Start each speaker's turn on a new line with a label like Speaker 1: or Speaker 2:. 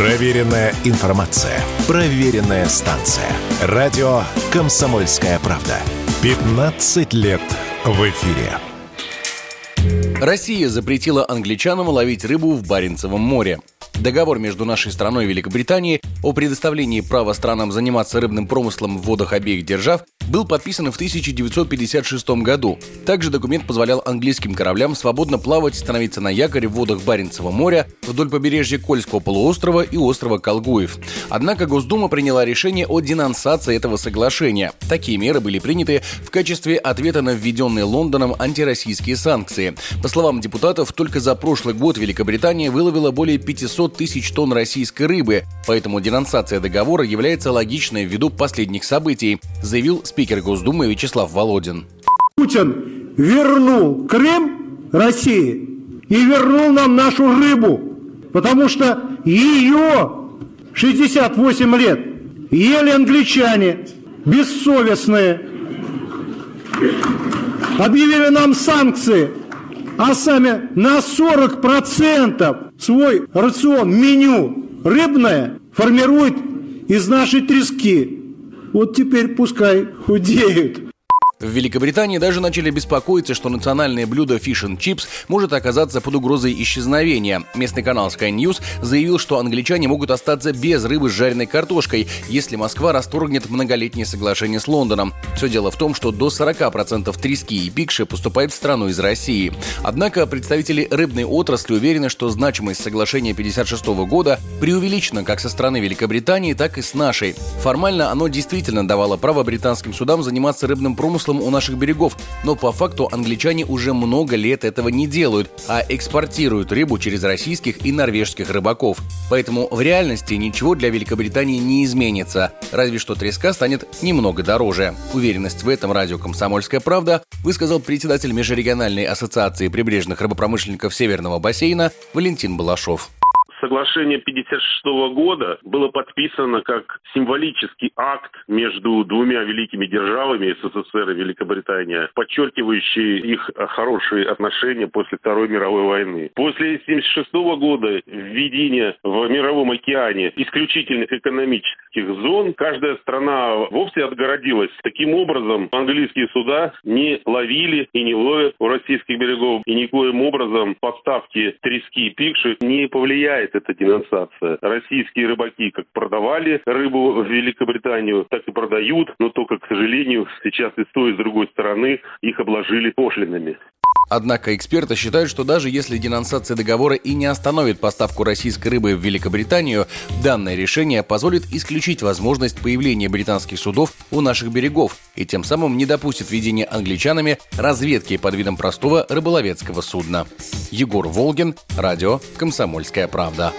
Speaker 1: Проверенная информация. Проверенная станция. Радио «Комсомольская правда». 15 лет в эфире.
Speaker 2: Россия запретила англичанам ловить рыбу в Баренцевом море. Договор между нашей страной и Великобританией о предоставлении права странам заниматься рыбным промыслом в водах обеих держав был подписан в 1956 году. Также документ позволял английским кораблям свободно плавать, становиться на якоре в водах Баренцева моря, вдоль побережья Кольского полуострова и острова Колгуев. Однако Госдума приняла решение о денонсации этого соглашения. Такие меры были приняты в качестве ответа на введенные Лондоном антироссийские санкции. По словам депутатов, только за прошлый год Великобритания выловила более 500 тысяч тонн российской рыбы, поэтому денонсация договора является логичной ввиду последних событий, заявил спикер Госдумы Вячеслав Володин.
Speaker 3: Путин вернул Крым России и вернул нам нашу рыбу, потому что ее 68 лет ели англичане, бессовестные, объявили нам санкции, а сами на 40% свой рацион, меню рыбное формируют из нашей трески. Вот теперь пускай худеют.
Speaker 2: В Великобритании даже начали беспокоиться, что национальное блюдо Fish and Chips может оказаться под угрозой исчезновения. Местный канал Sky News заявил, что англичане могут остаться без рыбы с жареной картошкой, если Москва расторгнет многолетнее соглашение с Лондоном. Все дело в том, что до 40% трески и пикши поступает в страну из России. Однако представители рыбной отрасли уверены, что значимость соглашения 56 года преувеличена как со стороны Великобритании, так и с нашей. Формально оно действительно давало право британским судам заниматься рыбным промыслом промыслом у наших берегов, но по факту англичане уже много лет этого не делают, а экспортируют рыбу через российских и норвежских рыбаков. Поэтому в реальности ничего для Великобритании не изменится, разве что треска станет немного дороже. Уверенность в этом радио «Комсомольская правда» высказал председатель Межрегиональной ассоциации прибрежных рыбопромышленников Северного бассейна Валентин Балашов.
Speaker 4: Соглашение 1956 года было подписано как символический акт между двумя великими державами СССР и Великобритания, подчеркивающий их хорошие отношения после Второй мировой войны. После 1976 года введения в Мировом океане исключительных экономических зон каждая страна вовсе отгородилась. Таким образом, английские суда не ловили и не ловят у российских берегов, и никоим образом поставки трески и пикши не повлияет помогает эта денонсация. Российские рыбаки как продавали рыбу в Великобританию, так и продают, но только, к сожалению, сейчас и с той, и с другой стороны их обложили пошлинами.
Speaker 2: Однако эксперты считают, что даже если денонсация договора и не остановит поставку российской рыбы в Великобританию, данное решение позволит исключить возможность появления британских судов у наших берегов и тем самым не допустит введения англичанами разведки под видом простого рыболовецкого судна. Егор Волгин, радио «Комсомольская правда».